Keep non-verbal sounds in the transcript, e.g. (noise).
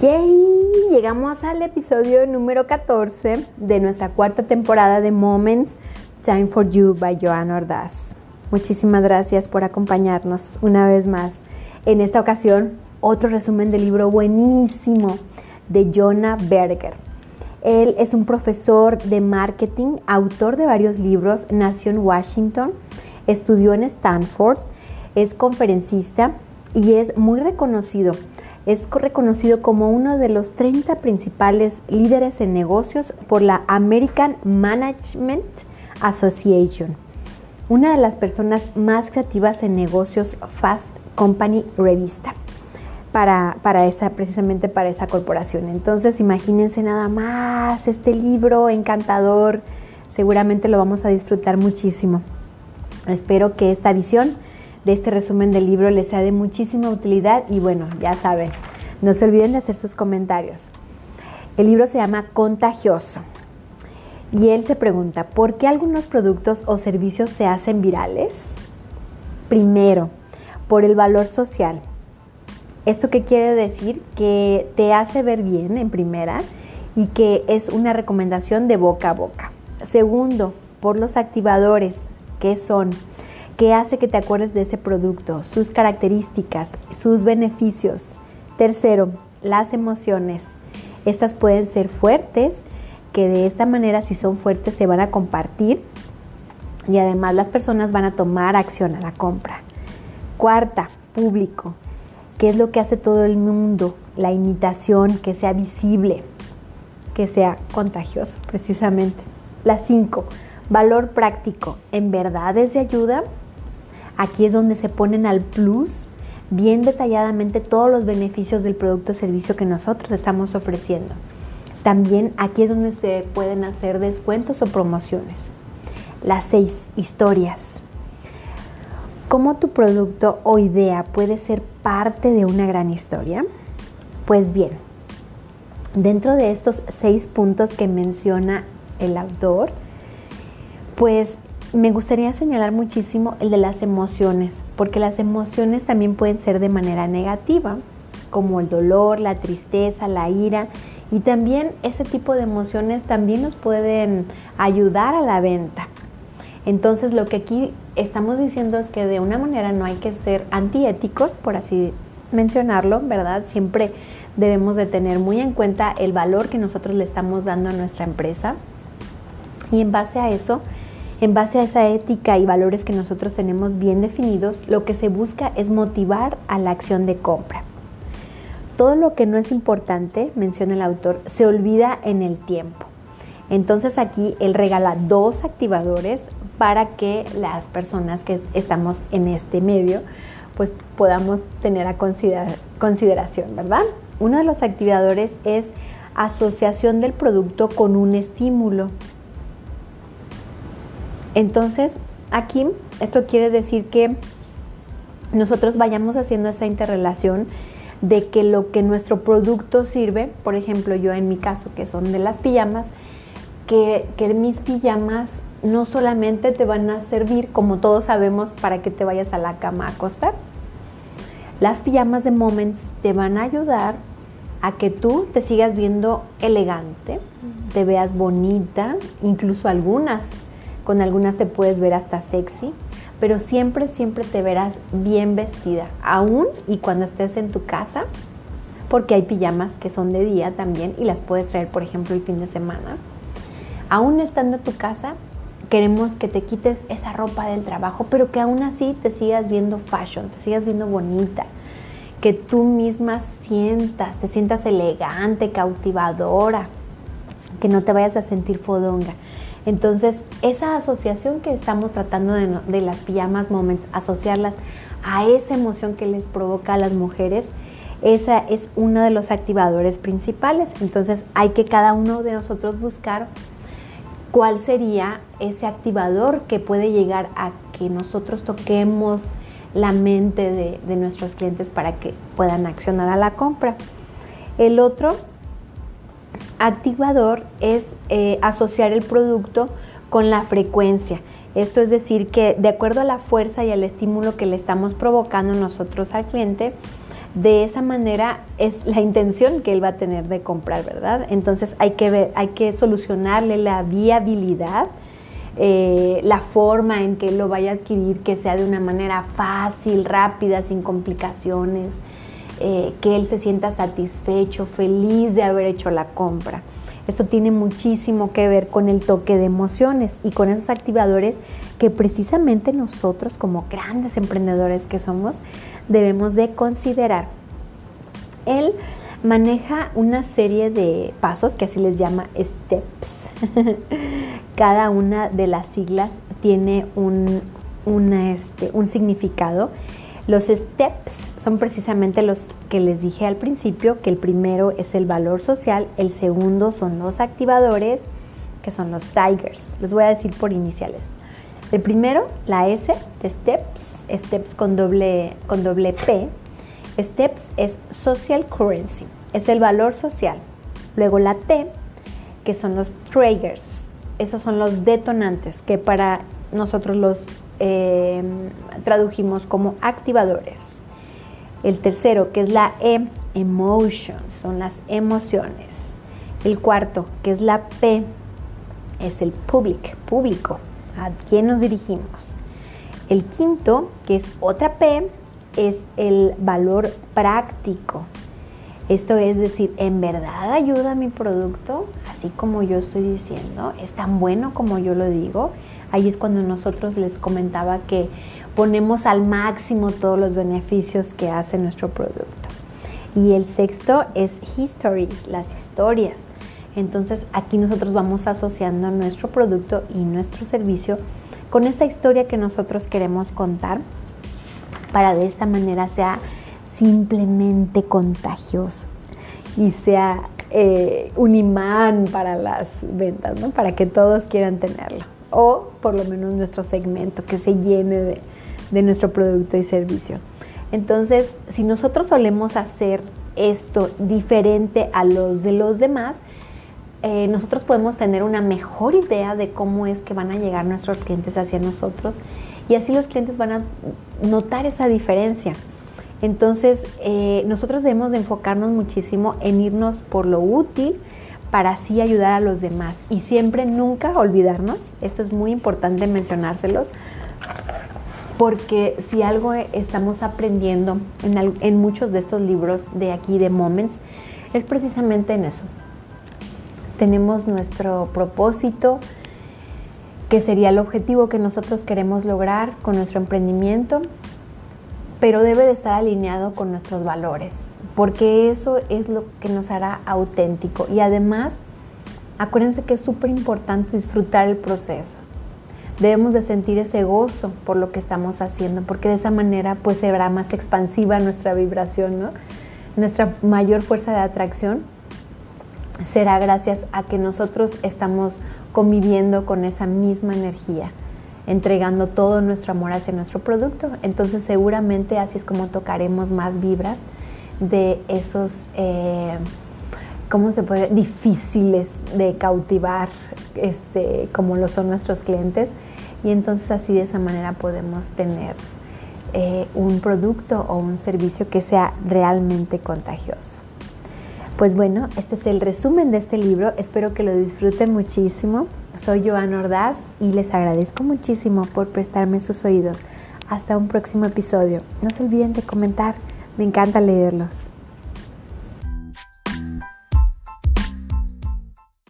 Yay, llegamos al episodio número 14 de nuestra cuarta temporada de Moments Time for You by Joanna Ordaz. Muchísimas gracias por acompañarnos una vez más. En esta ocasión, otro resumen del libro buenísimo de Jonah Berger. Él es un profesor de marketing, autor de varios libros, nació en Washington, estudió en Stanford, es conferencista y es muy reconocido es reconocido como uno de los 30 principales líderes en negocios por la American Management Association, una de las personas más creativas en negocios Fast Company Revista. Para, para, esa, precisamente para esa corporación. Entonces, imagínense nada más este libro encantador. Seguramente lo vamos a disfrutar muchísimo. Espero que esta visión de este resumen del libro les sea de muchísima utilidad y bueno, ya saben, no se olviden de hacer sus comentarios. El libro se llama Contagioso y él se pregunta, ¿por qué algunos productos o servicios se hacen virales? Primero, por el valor social. ¿Esto qué quiere decir? Que te hace ver bien en primera y que es una recomendación de boca a boca. Segundo, por los activadores, que son ¿Qué hace que te acuerdes de ese producto? Sus características, sus beneficios. Tercero, las emociones. Estas pueden ser fuertes, que de esta manera si son fuertes se van a compartir y además las personas van a tomar acción a la compra. Cuarta, público. ¿Qué es lo que hace todo el mundo? La imitación, que sea visible, que sea contagioso, precisamente. La cinco, valor práctico. ¿En verdad es de ayuda? Aquí es donde se ponen al plus bien detalladamente todos los beneficios del producto o servicio que nosotros estamos ofreciendo. También aquí es donde se pueden hacer descuentos o promociones. Las seis, historias. ¿Cómo tu producto o idea puede ser parte de una gran historia? Pues bien, dentro de estos seis puntos que menciona el autor, pues me gustaría señalar muchísimo el de las emociones, porque las emociones también pueden ser de manera negativa, como el dolor, la tristeza, la ira, y también ese tipo de emociones también nos pueden ayudar a la venta. Entonces lo que aquí estamos diciendo es que de una manera no hay que ser antiéticos, por así mencionarlo, ¿verdad? Siempre debemos de tener muy en cuenta el valor que nosotros le estamos dando a nuestra empresa y en base a eso en base a esa ética y valores que nosotros tenemos bien definidos, lo que se busca es motivar a la acción de compra. Todo lo que no es importante, menciona el autor, se olvida en el tiempo. Entonces aquí él regala dos activadores para que las personas que estamos en este medio pues podamos tener a consideración, ¿verdad? Uno de los activadores es asociación del producto con un estímulo. Entonces, aquí esto quiere decir que nosotros vayamos haciendo esta interrelación de que lo que nuestro producto sirve, por ejemplo, yo en mi caso, que son de las pijamas, que, mis pijamas no solamente te van a servir, como todos sabemos, para que te vayas a la cama a acostar. Las pijamas de Moments te van a ayudar a que tú te sigas viendo elegante, te veas bonita, incluso algunas con algunas te puedes ver hasta sexy, pero siempre, siempre te verás bien vestida, aún y cuando estés en tu casa, porque hay pijamas que son de día también y las puedes traer, por ejemplo, el fin de semana. Aún estando en tu casa, queremos que te quites esa ropa del trabajo, pero que aún así te sigas viendo fashion, te sigas viendo bonita, que tú misma sientas, te sientas elegante, cautivadora, que no te vayas a sentir fodonga. Entonces, esa asociación que estamos tratando de, las pijamas moments, asociarlas a esa emoción que les provoca a las mujeres, esa es uno de los activadores principales. Entonces, hay que cada uno de nosotros buscar cuál sería ese activador que puede llegar a que nosotros toquemos la mente de, de nuestros clientes para que puedan accionar a la compra. El otro activador es eh, asociar el producto con la frecuencia. Esto es decir que de acuerdo a la fuerza y al estímulo que le estamos provocando nosotros al cliente, de esa manera es la intención que él va a tener de comprar, ¿verdad? Entonces hay que ver, hay que solucionarle la viabilidad, eh, la forma en que lo vaya a adquirir, que sea de una manera fácil, rápida, sin complicaciones, eh, que él se sienta satisfecho, feliz de haber hecho la compra. Esto tiene muchísimo que ver con el toque de emociones y con esos activadores que precisamente nosotros como grandes emprendedores que somos debemos de considerar. Él maneja una serie de pasos que así les llama steps. (laughs) Cada una de las siglas tiene un, este, un significado los steps son precisamente los que les dije al principio, que el primero es el valor social, el segundo son los activadores, que son los tigers. Les voy a decir por iniciales. El primero, la S de steps, steps con doble, con doble P. Steps es social currency, es el valor social. Luego la T, que son los triggers, esos son los detonantes, que para nosotros los Em, tradujimos como activadores. El tercero, que es la E, emotions, son las emociones. El cuarto, que es la P, es el public, público, a quién nos dirigimos. El quinto, que es otra P, es el valor práctico. Esto es decir, ¿en verdad ayuda mi producto? Así como yo estoy diciendo, ¿es tan bueno como yo lo digo? Ahí es cuando nosotros les comentaba que ponemos al máximo todos los beneficios que hace nuestro producto. Y el sexto es histories, las historias. Entonces aquí nosotros vamos asociando nuestro producto y nuestro servicio con esa historia que nosotros queremos contar para de esta manera sea simplemente contagioso y sea eh, un imán para las ventas, ¿no? para que todos quieran tenerlo o por lo menos nuestro segmento que se llene de, nuestro producto y servicio. Entonces, si nosotros solemos hacer esto diferente a los de los demás, eh, nosotros podemos tener una mejor idea de cómo es que van a llegar nuestros clientes hacia nosotros y así los clientes van a notar esa diferencia. Entonces, eh, nosotros debemos de enfocarnos muchísimo en irnos por lo útil, para así ayudar a los demás. Y siempre, nunca olvidarnos, esto es muy importante mencionárselos, porque si algo estamos aprendiendo en, en muchos de estos libros de aquí, de Moments, es precisamente en eso. Tenemos nuestro propósito, que sería el objetivo que nosotros queremos lograr con nuestro emprendimiento, pero debe de estar alineado con nuestros valores porque eso es lo que nos hará auténtico. Y además, acuérdense que es súper importante disfrutar el proceso. Debemos de sentir ese gozo por lo que estamos haciendo, porque de esa manera pues será más expansiva nuestra vibración, ¿no? Nuestra mayor fuerza de atracción será gracias a que nosotros estamos conviviendo con esa misma energía, entregando todo nuestro amor hacia nuestro producto. Entonces seguramente así es como tocaremos más vibras de esos, eh, ¿cómo se puede? Difíciles de cautivar, este, como lo son nuestros clientes. Y entonces así de esa manera podemos tener eh, un producto o un servicio que sea realmente contagioso. Pues bueno, este es el resumen de este libro. Espero que lo disfruten muchísimo. Soy Joana Ordaz y les agradezco muchísimo por prestarme sus oídos. Hasta un próximo episodio. No se olviden de comentar me encanta leerlos.